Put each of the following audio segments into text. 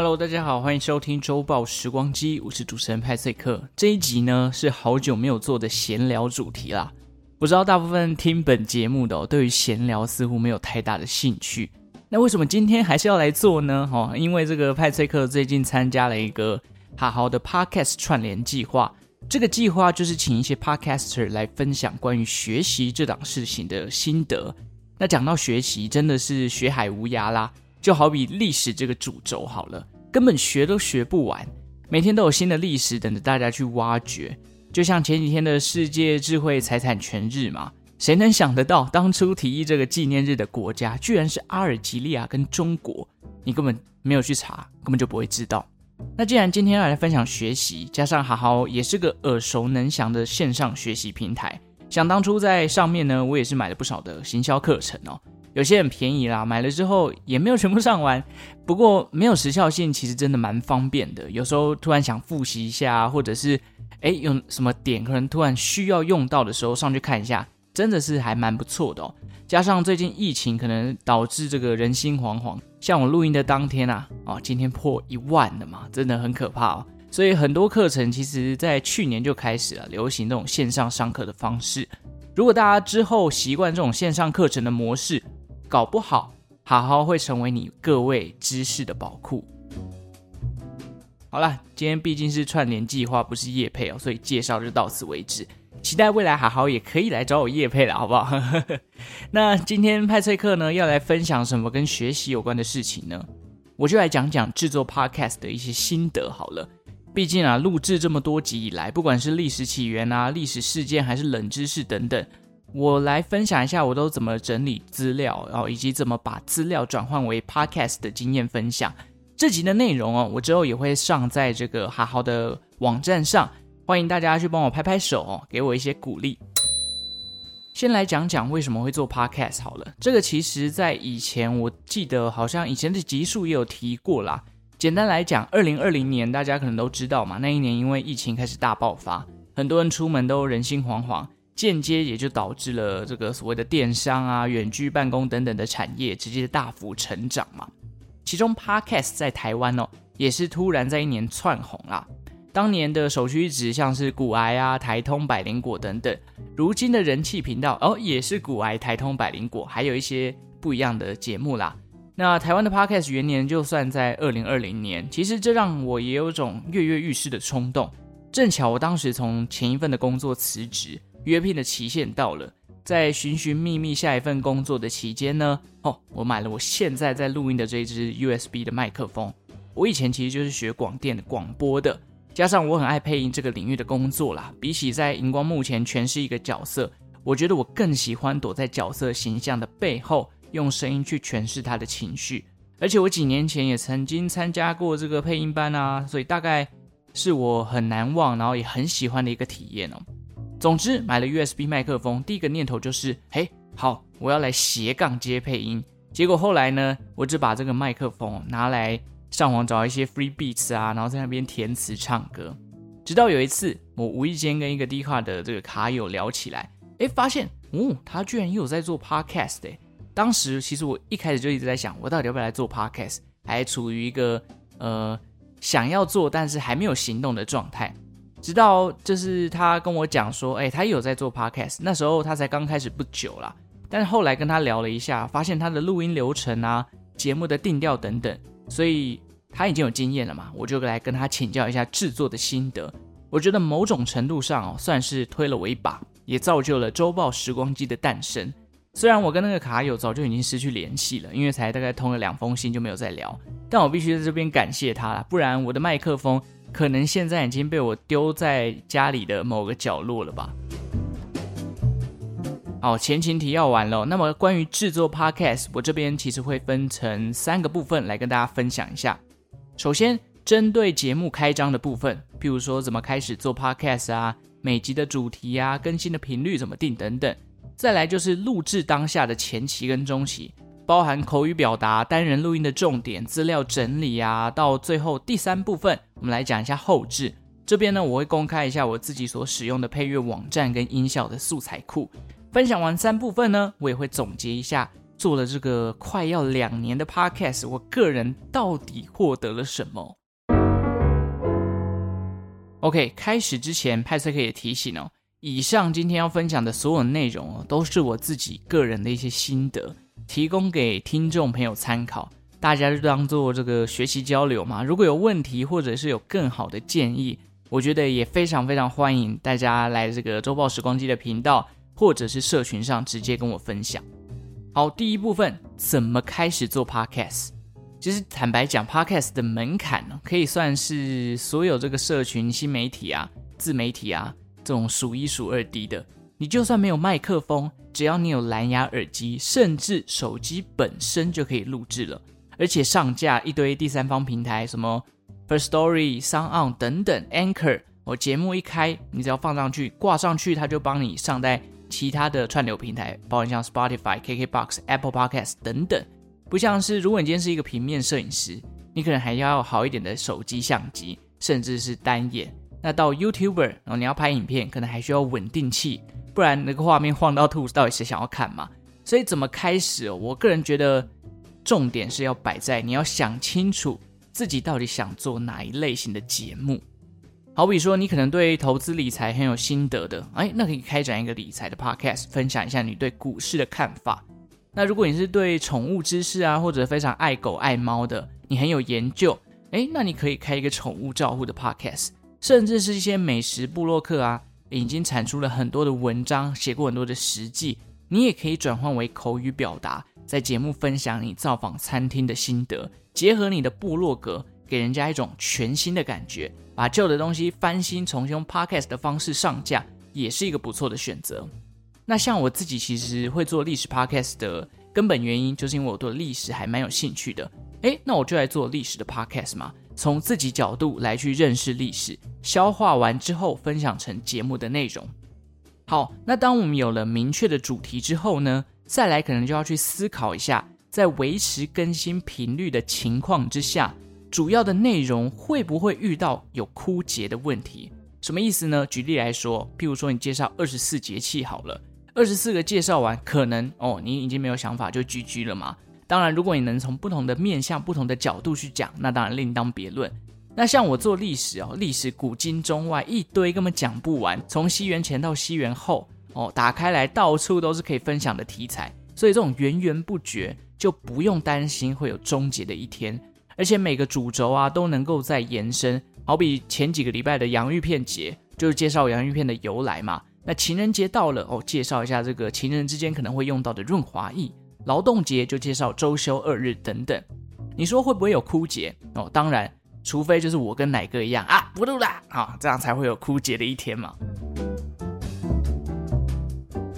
Hello，大家好，欢迎收听周报时光机，我是主持人派翠克。这一集呢是好久没有做的闲聊主题啦。不知道大部分听本节目的哦，对于闲聊似乎没有太大的兴趣。那为什么今天还是要来做呢？哦，因为这个派翠克最近参加了一个好好的 Podcast 串联计划。这个计划就是请一些 Podcaster 来分享关于学习这档事情的心得。那讲到学习，真的是学海无涯啦。就好比历史这个主轴好了，根本学都学不完，每天都有新的历史等着大家去挖掘。就像前几天的世界智慧财产权日嘛，谁能想得到当初提议这个纪念日的国家居然是阿尔及利亚跟中国？你根本没有去查，根本就不会知道。那既然今天要来分享学习，加上好好也是个耳熟能详的线上学习平台，想当初在上面呢，我也是买了不少的行销课程哦。有些很便宜啦，买了之后也没有全部上完。不过没有时效性，其实真的蛮方便的。有时候突然想复习一下，或者是哎有什么点可能突然需要用到的时候，上去看一下，真的是还蛮不错的哦。加上最近疫情可能导致这个人心惶惶，像我录音的当天啊，哦今天破一万了嘛，真的很可怕哦。所以很多课程其实在去年就开始了流行这种线上上课的方式。如果大家之后习惯这种线上课程的模式，搞不好，好好会成为你各位知识的宝库。好了，今天毕竟是串联计划，不是业配哦，所以介绍就到此为止。期待未来好好也可以来找我业配了，好不好？那今天派翠克呢要来分享什么跟学习有关的事情呢？我就来讲讲制作 Podcast 的一些心得好了。毕竟啊，录制这么多集以来，不管是历史起源啊、历史事件还是冷知识等等。我来分享一下我都怎么整理资料，然后以及怎么把资料转换为 podcast 的经验分享。这集的内容哦，我之后也会上在这个好好的网站上，欢迎大家去帮我拍拍手哦，给我一些鼓励。先来讲讲为什么会做 podcast 好了，这个其实在以前我记得好像以前的集数也有提过啦。简单来讲，二零二零年大家可能都知道嘛，那一年因为疫情开始大爆发，很多人出门都人心惶惶。间接也就导致了这个所谓的电商啊、远距办公等等的产业直接大幅成长嘛。其中 Podcast 在台湾哦，也是突然在一年窜红啦。当年的首屈一指像是股癌啊、台通、百灵果等等，如今的人气频道哦，也是股癌、台通、百灵果，还有一些不一样的节目啦。那台湾的 Podcast 元年就算在二零二零年，其实这让我也有种跃跃欲试的冲动。正巧我当时从前一份的工作辞职。约聘的期限到了，在寻寻觅觅下一份工作的期间呢，哦，我买了我现在在录音的这支 USB 的麦克风。我以前其实就是学广电的广播的，加上我很爱配音这个领域的工作啦。比起在荧光幕前诠释一个角色，我觉得我更喜欢躲在角色形象的背后，用声音去诠释他的情绪。而且我几年前也曾经参加过这个配音班啊，所以大概是我很难忘，然后也很喜欢的一个体验哦。总之，买了 USB 麦克风，第一个念头就是，嘿，好，我要来斜杠接配音。结果后来呢，我只把这个麦克风拿来上网找一些 free beats 啊，然后在那边填词唱歌。直到有一次，我无意间跟一个 dica 的这个卡友聊起来，哎，发现，哦，他居然也有在做 podcast 诶。当时其实我一开始就一直在想，我到底要不要来做 podcast，还处于一个呃想要做但是还没有行动的状态。直到就是他跟我讲说，哎，他有在做 podcast，那时候他才刚开始不久啦。但是后来跟他聊了一下，发现他的录音流程啊、节目的定调等等，所以他已经有经验了嘛。我就来跟他请教一下制作的心得。我觉得某种程度上哦，算是推了我一把，也造就了周报时光机的诞生。虽然我跟那个卡友早就已经失去联系了，因为才大概通了两封信就没有再聊，但我必须在这边感谢他了，不然我的麦克风。可能现在已经被我丢在家里的某个角落了吧。好，前情提要完了。那么关于制作 Podcast，我这边其实会分成三个部分来跟大家分享一下。首先，针对节目开张的部分，譬如说怎么开始做 Podcast 啊，每集的主题啊，更新的频率怎么定等等。再来就是录制当下的前期跟中期。包含口语表达、单人录音的重点、资料整理啊，到最后第三部分，我们来讲一下后置。这边呢，我会公开一下我自己所使用的配乐网站跟音效的素材库。分享完三部分呢，我也会总结一下做了这个快要两年的 podcast，我个人到底获得了什么？OK，开始之前，派翠克也提醒哦，以上今天要分享的所有内容，都是我自己个人的一些心得，提供给听众朋友参考。大家就当做这个学习交流嘛。如果有问题或者是有更好的建议，我觉得也非常非常欢迎大家来这个周报时光机的频道或者是社群上直接跟我分享。好，第一部分怎么开始做 Podcast？其实坦白讲，Podcast 的门槛呢，可以算是所有这个社群新媒体啊、自媒体啊这种数一数二低的。你就算没有麦克风，只要你有蓝牙耳机，甚至手机本身就可以录制了。而且上架一堆第三方平台，什么 First Story、SoundOn 等等，Anchor，我节目一开，你只要放上去，挂上去，它就帮你上在其他的串流平台，包括像 Spotify、KKBox、Apple Podcast 等等。不像是如果你今天是一个平面摄影师，你可能还要好一点的手机相机，甚至是单眼。那到 YouTuber，然后你要拍影片，可能还需要稳定器，不然那个画面晃到吐，到底谁想要看嘛？所以怎么开始哦？我个人觉得。重点是要摆在你要想清楚自己到底想做哪一类型的节目。好比说，你可能对投资理财很有心得的，哎，那可以开展一个理财的 podcast，分享一下你对股市的看法。那如果你是对宠物知识啊，或者非常爱狗爱猫的，你很有研究，哎，那你可以开一个宠物照护的 podcast，甚至是一些美食部落客啊，已经产出了很多的文章，写过很多的实际，你也可以转换为口语表达。在节目分享你造访餐厅的心得，结合你的部落格，给人家一种全新的感觉。把旧的东西翻新，重新用 podcast 的方式上架，也是一个不错的选择。那像我自己其实会做历史 podcast 的根本原因，就是因为我对历史还蛮有兴趣的。诶，那我就来做历史的 podcast 嘛，从自己角度来去认识历史，消化完之后分享成节目的内容。好，那当我们有了明确的主题之后呢？再来，可能就要去思考一下，在维持更新频率的情况之下，主要的内容会不会遇到有枯竭的问题？什么意思呢？举例来说，譬如说你介绍二十四节气好了，二十四个介绍完，可能哦，你已经没有想法就 GG 了嘛。当然，如果你能从不同的面向、不同的角度去讲，那当然另当别论。那像我做历史哦，历史古今中外一堆根本讲不完，从西元前到西元后。哦，打开来到处都是可以分享的题材，所以这种源源不绝，就不用担心会有终结的一天。而且每个主轴啊都能够再延伸，好比前几个礼拜的洋芋片节，就是介绍洋芋片的由来嘛。那情人节到了哦，介绍一下这个情人之间可能会用到的润滑液。劳动节就介绍周休二日等等。你说会不会有枯竭？哦，当然，除非就是我跟奶哥一样啊，不录啦，啊，这样才会有枯竭的一天嘛。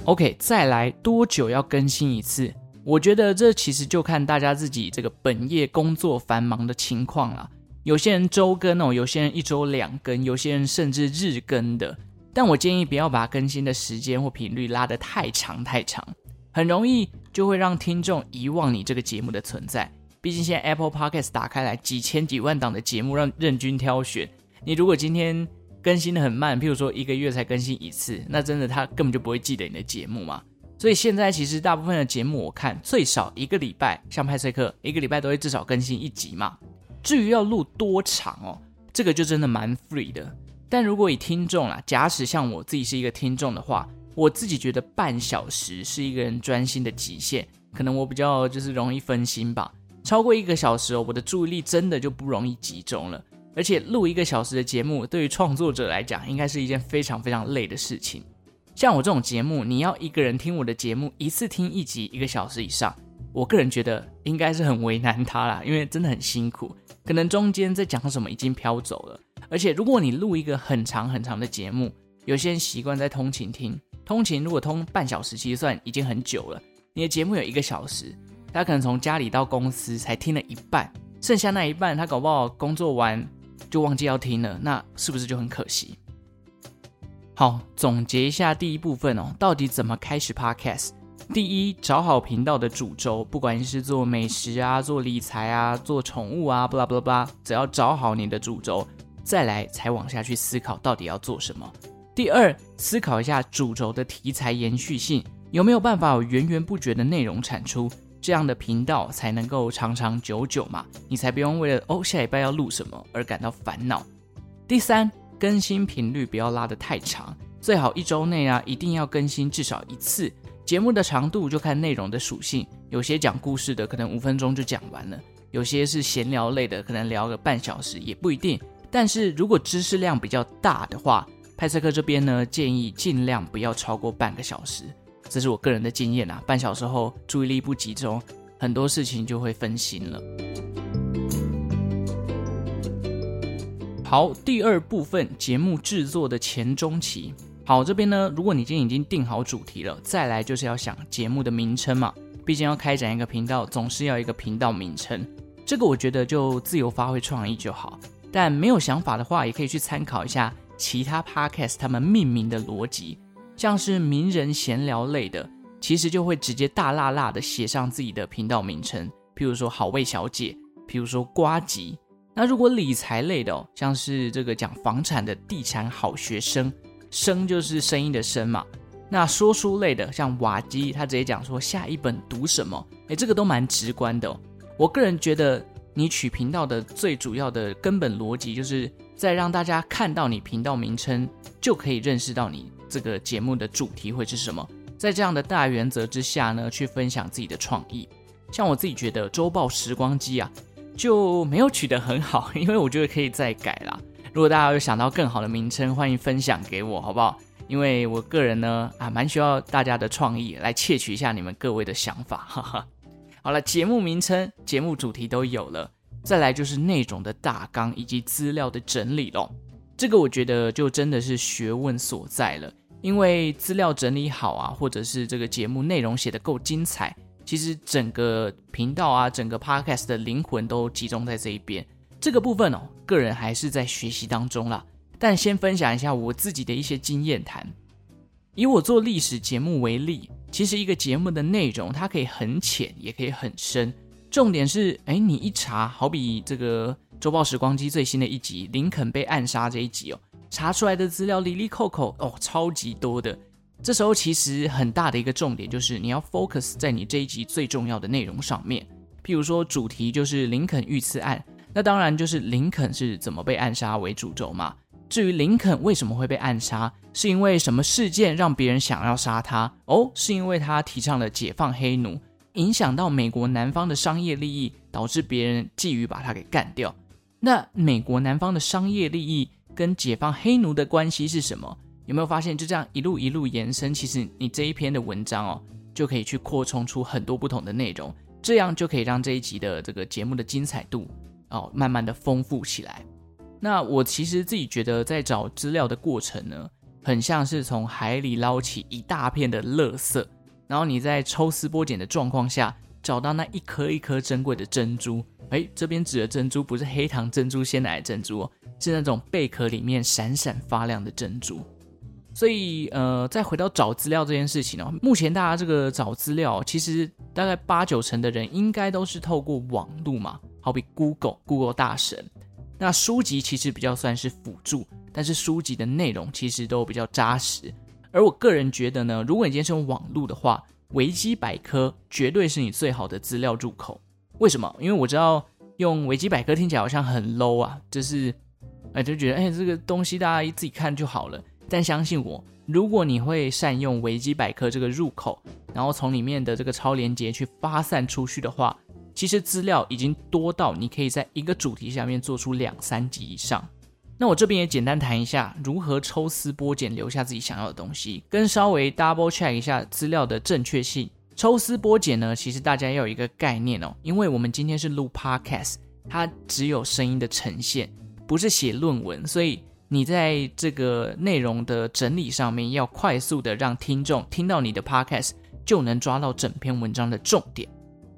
OK，再来多久要更新一次？我觉得这其实就看大家自己这个本业工作繁忙的情况啦。有些人周更哦，有些人一周两更，有些人甚至日更的。但我建议不要把更新的时间或频率拉得太长太长，很容易就会让听众遗忘你这个节目的存在。毕竟现在 Apple Podcast 打开来几千几万档的节目让任君挑选，你如果今天更新的很慢，譬如说一个月才更新一次，那真的他根本就不会记得你的节目嘛。所以现在其实大部分的节目，我看最少一个礼拜，像派翠克一个礼拜都会至少更新一集嘛。至于要录多长哦，这个就真的蛮 free 的。但如果以听众啦，假使像我自己是一个听众的话，我自己觉得半小时是一个人专心的极限，可能我比较就是容易分心吧。超过一个小时哦，我的注意力真的就不容易集中了。而且录一个小时的节目，对于创作者来讲，应该是一件非常非常累的事情。像我这种节目，你要一个人听我的节目，一次听一集，一个小时以上，我个人觉得应该是很为难他啦，因为真的很辛苦，可能中间在讲什么已经飘走了。而且如果你录一个很长很长的节目，有些人习惯在通勤听，通勤如果通半小时，其实算已经很久了。你的节目有一个小时，他可能从家里到公司才听了一半，剩下那一半他搞不好工作完。就忘记要听了，那是不是就很可惜？好，总结一下第一部分哦，到底怎么开始 Podcast？第一，找好频道的主轴，不管是做美食啊、做理财啊、做宠物啊，巴拉巴拉巴拉，只要找好你的主轴，再来才往下去思考到底要做什么。第二，思考一下主轴的题材延续性，有没有办法有源源不绝的内容产出？这样的频道才能够长长久久嘛，你才不用为了哦下礼拜要录什么而感到烦恼。第三，更新频率不要拉得太长，最好一周内啊一定要更新至少一次。节目的长度就看内容的属性，有些讲故事的可能五分钟就讲完了，有些是闲聊类的，可能聊个半小时也不一定。但是如果知识量比较大的话，派翠克这边呢建议尽量不要超过半个小时。这是我个人的经验啊，半小时后注意力不集中，很多事情就会分心了。好，第二部分节目制作的前中期。好，这边呢，如果你今天已经定好主题了，再来就是要想节目的名称嘛，毕竟要开展一个频道，总是要一个频道名称。这个我觉得就自由发挥创意就好，但没有想法的话，也可以去参考一下其他 podcast 他们命名的逻辑。像是名人闲聊类的，其实就会直接大辣辣的写上自己的频道名称，譬如说好味小姐，譬如说呱吉。那如果理财类的哦，像是这个讲房产的地产好学生，声就是声音的声嘛。那说书类的，像瓦基，他直接讲说下一本读什么，诶，这个都蛮直观的哦。我个人觉得，你取频道的最主要的根本逻辑，就是在让大家看到你频道名称，就可以认识到你。这个节目的主题会是什么？在这样的大原则之下呢，去分享自己的创意。像我自己觉得《周报时光机》啊，就没有取得很好，因为我觉得可以再改啦。如果大家有想到更好的名称，欢迎分享给我，好不好？因为我个人呢，啊，蛮需要大家的创意来窃取一下你们各位的想法。哈哈。好了，节目名称、节目主题都有了，再来就是内容的大纲以及资料的整理咯。这个我觉得就真的是学问所在了。因为资料整理好啊，或者是这个节目内容写得够精彩，其实整个频道啊，整个 podcast 的灵魂都集中在这一边。这个部分哦，个人还是在学习当中啦。但先分享一下我自己的一些经验谈。以我做历史节目为例，其实一个节目的内容它可以很浅，也可以很深。重点是，哎，你一查，好比这个《周报时光机》最新的一集林肯被暗杀这一集哦。查出来的资料，里里扣扣哦，超级多的。这时候其实很大的一个重点就是你要 focus 在你这一集最重要的内容上面。譬如说主题就是林肯遇刺案，那当然就是林肯是怎么被暗杀为主轴嘛。至于林肯为什么会被暗杀，是因为什么事件让别人想要杀他？哦，是因为他提倡了解放黑奴，影响到美国南方的商业利益，导致别人觊觎把他给干掉。那美国南方的商业利益，跟解放黑奴的关系是什么？有没有发现，就这样一路一路延伸，其实你这一篇的文章哦，就可以去扩充出很多不同的内容，这样就可以让这一集的这个节目的精彩度哦，慢慢的丰富起来。那我其实自己觉得，在找资料的过程呢，很像是从海里捞起一大片的垃圾，然后你在抽丝剥茧的状况下，找到那一颗一颗珍贵的珍珠。诶，这边指的珍珠不是黑糖珍珠、鲜奶珍珠哦。是那种贝壳里面闪闪发亮的珍珠，所以呃，再回到找资料这件事情哦，目前大家这个找资料，其实大概八九成的人应该都是透过网路嘛，好比 Google，Google 大神。那书籍其实比较算是辅助，但是书籍的内容其实都比较扎实。而我个人觉得呢，如果你今天是用网路的话，维基百科绝对是你最好的资料入口。为什么？因为我知道用维基百科听起来好像很 low 啊，就是。哎，就觉得哎，这个东西大家一自己看就好了。但相信我，如果你会善用维基百科这个入口，然后从里面的这个超连接去发散出去的话，其实资料已经多到你可以在一个主题下面做出两三集以上。那我这边也简单谈一下如何抽丝剥茧留下自己想要的东西，跟稍微 double check 一下资料的正确性。抽丝剥茧呢，其实大家要有一个概念哦，因为我们今天是录 podcast，它只有声音的呈现。不是写论文，所以你在这个内容的整理上面要快速的让听众听到你的 podcast 就能抓到整篇文章的重点。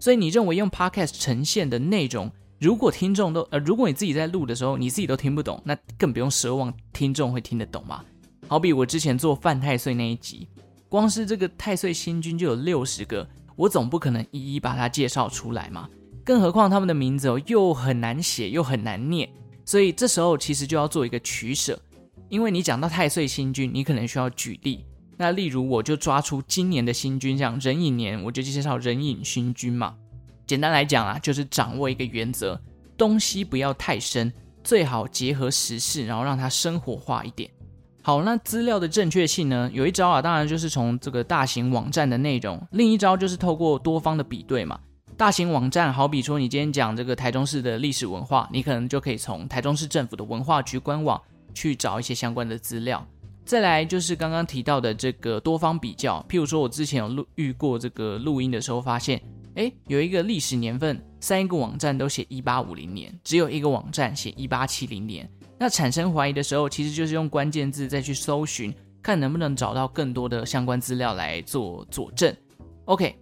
所以你认为用 podcast 呈现的内容，如果听众都呃，如果你自己在录的时候你自己都听不懂，那更不用奢望听众会听得懂嘛。好比我之前做犯太岁那一集，光是这个太岁星君就有六十个，我总不可能一一把它介绍出来嘛。更何况他们的名字哦又很难写又很难念。所以这时候其实就要做一个取舍，因为你讲到太岁星君，你可能需要举例；那例如我就抓出今年的新君，像壬寅年，我就介绍壬寅新君嘛。简单来讲啊，就是掌握一个原则，东西不要太深，最好结合时事，然后让它生活化一点。好，那资料的正确性呢？有一招啊，当然就是从这个大型网站的内容；另一招就是透过多方的比对嘛。大型网站，好比说你今天讲这个台中市的历史文化，你可能就可以从台中市政府的文化局官网去找一些相关的资料。再来就是刚刚提到的这个多方比较，譬如说我之前有录遇过这个录音的时候，发现，诶，有一个历史年份，三个网站都写一八五零年，只有一个网站写一八七零年。那产生怀疑的时候，其实就是用关键字再去搜寻，看能不能找到更多的相关资料来做佐证。OK，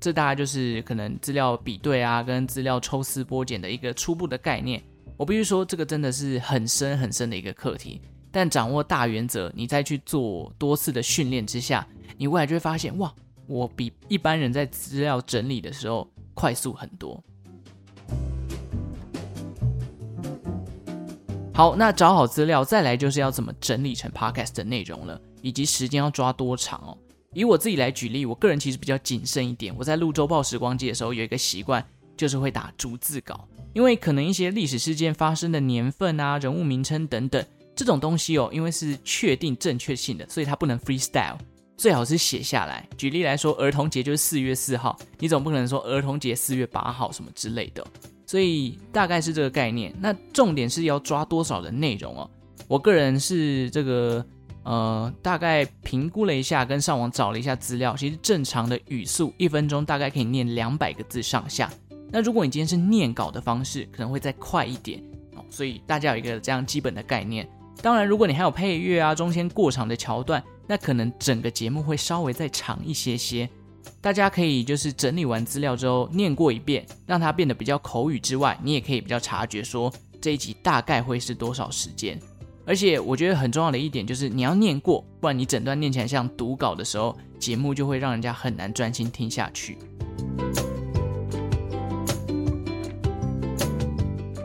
这大概就是可能资料比对啊，跟资料抽丝剥茧的一个初步的概念。我必须说，这个真的是很深很深的一个课题。但掌握大原则，你再去做多次的训练之下，你未来就会发现，哇，我比一般人在资料整理的时候快速很多。好，那找好资料，再来就是要怎么整理成 podcast 的内容了，以及时间要抓多长哦。以我自己来举例，我个人其实比较谨慎一点。我在录周报时光机的时候，有一个习惯，就是会打逐字稿，因为可能一些历史事件发生的年份啊、人物名称等等。这种东西哦，因为是确定正确性的，所以它不能 freestyle，最好是写下来。举例来说，儿童节就是四月四号，你总不可能说儿童节四月八号什么之类的。所以大概是这个概念。那重点是要抓多少的内容哦？我个人是这个呃，大概评估了一下，跟上网找了一下资料，其实正常的语速一分钟大概可以念两百个字上下。那如果你今天是念稿的方式，可能会再快一点哦。所以大家有一个这样基本的概念。当然，如果你还有配乐啊，中间过场的桥段，那可能整个节目会稍微再长一些些。大家可以就是整理完资料之后念过一遍，让它变得比较口语之外，你也可以比较察觉说这一集大概会是多少时间。而且我觉得很重要的一点就是你要念过，不然你整段念起来像读稿的时候，节目就会让人家很难专心听下去。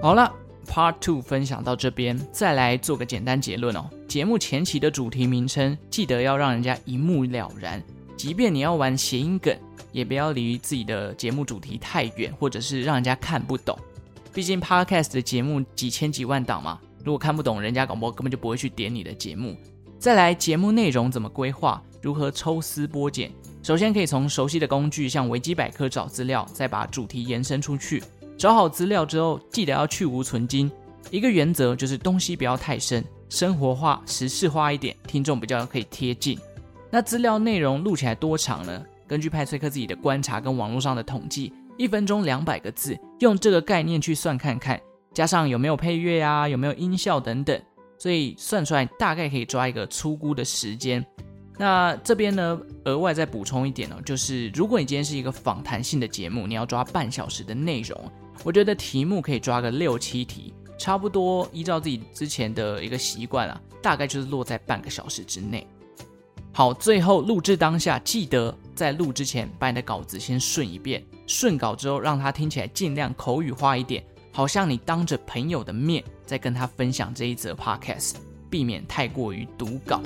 好了。Part Two 分享到这边，再来做个简单结论哦。节目前期的主题名称，记得要让人家一目了然。即便你要玩谐音梗，也不要离自己的节目主题太远，或者是让人家看不懂。毕竟 Podcast 的节目几千几万档嘛，如果看不懂，人家广播根本就不会去点你的节目。再来，节目内容怎么规划，如何抽丝剥茧？首先可以从熟悉的工具，像维基百科找资料，再把主题延伸出去。找好资料之后，记得要去芜存菁。一个原则就是东西不要太深，生活化、实事化一点，听众比较可以贴近。那资料内容录起来多长呢？根据派崔克自己的观察跟网络上的统计，一分钟两百个字，用这个概念去算看看，加上有没有配乐啊，有没有音效等等，所以算出来大概可以抓一个粗估的时间。那这边呢，额外再补充一点哦，就是如果你今天是一个访谈性的节目，你要抓半小时的内容。我觉得题目可以抓个六七题，差不多依照自己之前的一个习惯啊，大概就是落在半个小时之内。好，最后录制当下，记得在录之前把你的稿子先顺一遍，顺稿之后让它听起来尽量口语化一点，好像你当着朋友的面在跟他分享这一则 podcast，避免太过于读稿。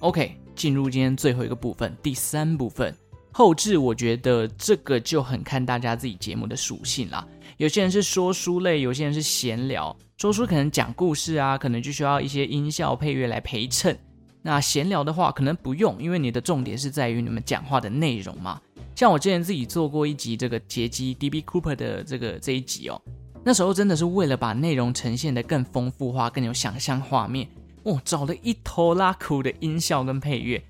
OK，进入今天最后一个部分，第三部分。后置，我觉得这个就很看大家自己节目的属性啦。有些人是说书类，有些人是闲聊。说书可能讲故事啊，可能就需要一些音效配乐来陪衬。那闲聊的话，可能不用，因为你的重点是在于你们讲话的内容嘛。像我之前自己做过一集这个杰基 DB Cooper 的这个这一集哦，那时候真的是为了把内容呈现得更丰富化，更有想象画面哦，找了一头拉库的音效跟配乐。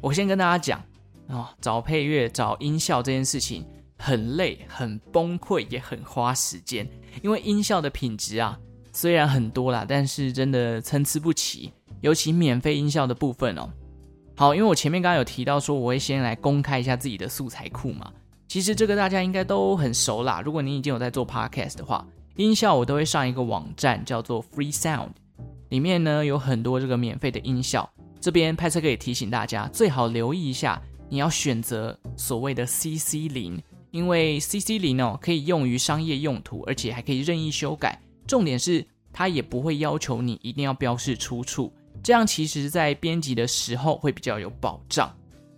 我先跟大家讲。哦，找配乐、找音效这件事情很累、很崩溃，也很花时间。因为音效的品质啊，虽然很多啦，但是真的参差不齐。尤其免费音效的部分哦。好，因为我前面刚刚有提到说，我会先来公开一下自己的素材库嘛。其实这个大家应该都很熟啦。如果你已经有在做 podcast 的话，音效我都会上一个网站叫做 Free Sound，里面呢有很多这个免费的音效。这边派翠克可以提醒大家，最好留意一下。你要选择所谓的 CC 零，因为 CC 零哦可以用于商业用途，而且还可以任意修改。重点是它也不会要求你一定要标示出处，这样其实在编辑的时候会比较有保障。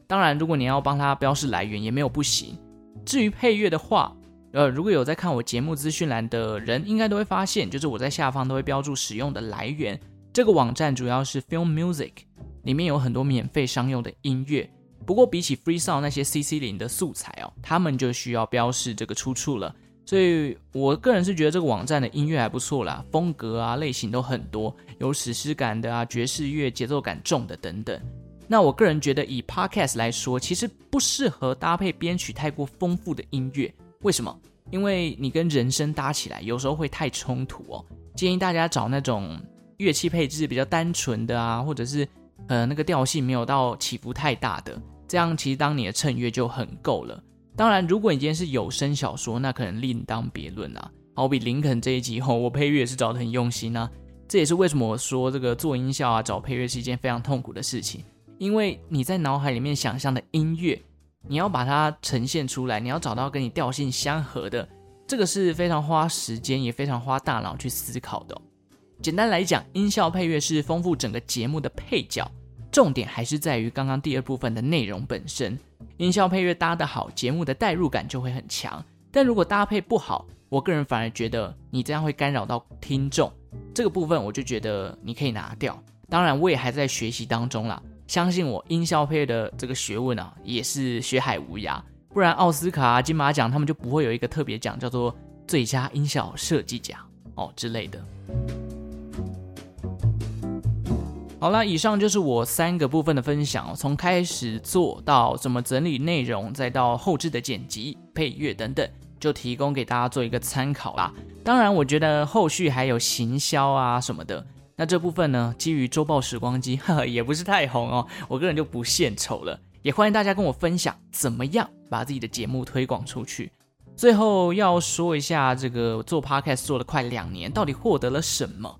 当然，如果你要帮它标示来源也没有不行。至于配乐的话，呃，如果有在看我节目资讯栏的人，应该都会发现，就是我在下方都会标注使用的来源。这个网站主要是 Film Music，里面有很多免费商用的音乐。不过比起 Free Sound 那些 CC 零的素材哦，他们就需要标示这个出处了。所以我个人是觉得这个网站的音乐还不错啦，风格啊类型都很多，有史诗感的啊，爵士乐节奏感重的等等。那我个人觉得以 Podcast 来说，其实不适合搭配编曲太过丰富的音乐。为什么？因为你跟人声搭起来，有时候会太冲突哦。建议大家找那种乐器配置比较单纯的啊，或者是呃那个调性没有到起伏太大的，这样其实当你的衬乐就很够了。当然，如果你今天是有声小说，那可能另当别论啊。好比林肯这一集后，我配乐也是找得很用心啊。这也是为什么我说这个做音效啊，找配乐是一件非常痛苦的事情，因为你在脑海里面想象的音乐。你要把它呈现出来，你要找到跟你调性相合的，这个是非常花时间也非常花大脑去思考的哦。简单来讲，音效配乐是丰富整个节目的配角，重点还是在于刚刚第二部分的内容本身。音效配乐搭得好，节目的代入感就会很强。但如果搭配不好，我个人反而觉得你这样会干扰到听众。这个部分我就觉得你可以拿掉。当然，我也还在学习当中啦。相信我，音效配乐的这个学问啊，也是学海无涯。不然奥斯卡、金马奖他们就不会有一个特别奖，叫做最佳音效设计奖哦之类的。好了，以上就是我三个部分的分享，从开始做到怎么整理内容，再到后置的剪辑、配乐等等，就提供给大家做一个参考啦。当然，我觉得后续还有行销啊什么的。那这部分呢，基于周报时光机，呵呵，也不是太红哦。我个人就不献丑了，也欢迎大家跟我分享怎么样把自己的节目推广出去。最后要说一下，这个做 Podcast 做了快两年，到底获得了什么？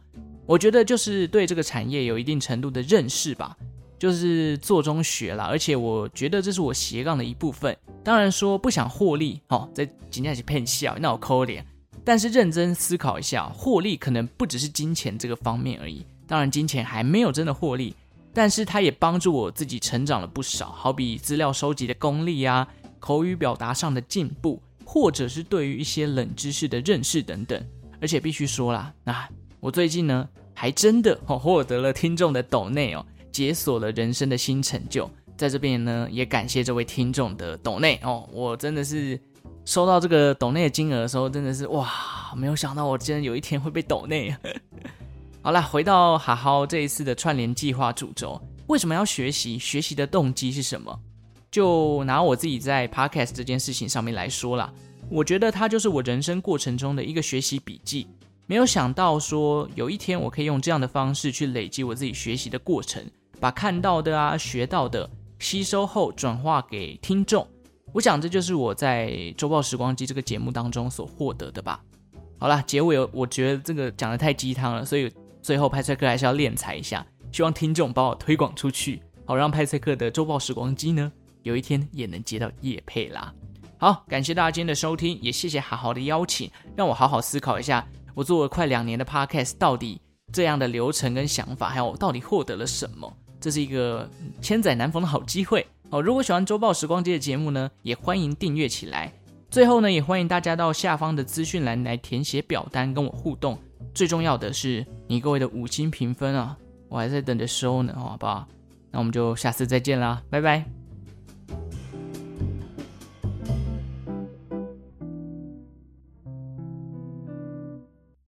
我觉得就是对这个产业有一定程度的认识吧，就是做中学啦。而且我觉得这是我斜杠的一部分。当然说不想获利哦，在今天是骗笑，那我抠脸。但是认真思考一下，获利可能不只是金钱这个方面而已。当然，金钱还没有真的获利，但是它也帮助我自己成长了不少。好比资料收集的功力啊，口语表达上的进步，或者是对于一些冷知识的认识等等。而且必须说啦，那我最近呢，还真的哦获得了听众的抖内哦，解锁了人生的新成就。在这边呢，也感谢这位听众的抖内哦，我真的是。收到这个抖内的金额的时候，真的是哇，没有想到我竟然有一天会被抖内。好了，回到好好这一次的串联计划主轴，为什么要学习？学习的动机是什么？就拿我自己在 Podcast 这件事情上面来说啦，我觉得它就是我人生过程中的一个学习笔记。没有想到说有一天我可以用这样的方式去累积我自己学习的过程，把看到的啊、学到的吸收后转化给听众。我想这就是我在周报时光机这个节目当中所获得的吧。好啦，结尾我觉得这个讲得太鸡汤了，所以最后派翠克还是要敛财一下，希望听众帮我推广出去，好让派翠克的周报时光机呢有一天也能接到叶配啦。好，感谢大家今天的收听，也谢谢好好的邀请，让我好好思考一下，我做了快两年的 Podcast 到底这样的流程跟想法，还有我到底获得了什么，这是一个千载难逢的好机会。哦，如果喜欢周报时光机的节目呢，也欢迎订阅起来。最后呢，也欢迎大家到下方的资讯栏来填写表单跟我互动。最重要的是你各位的五星评分啊，我还在等着收呢，好不好？那我们就下次再见啦，拜拜。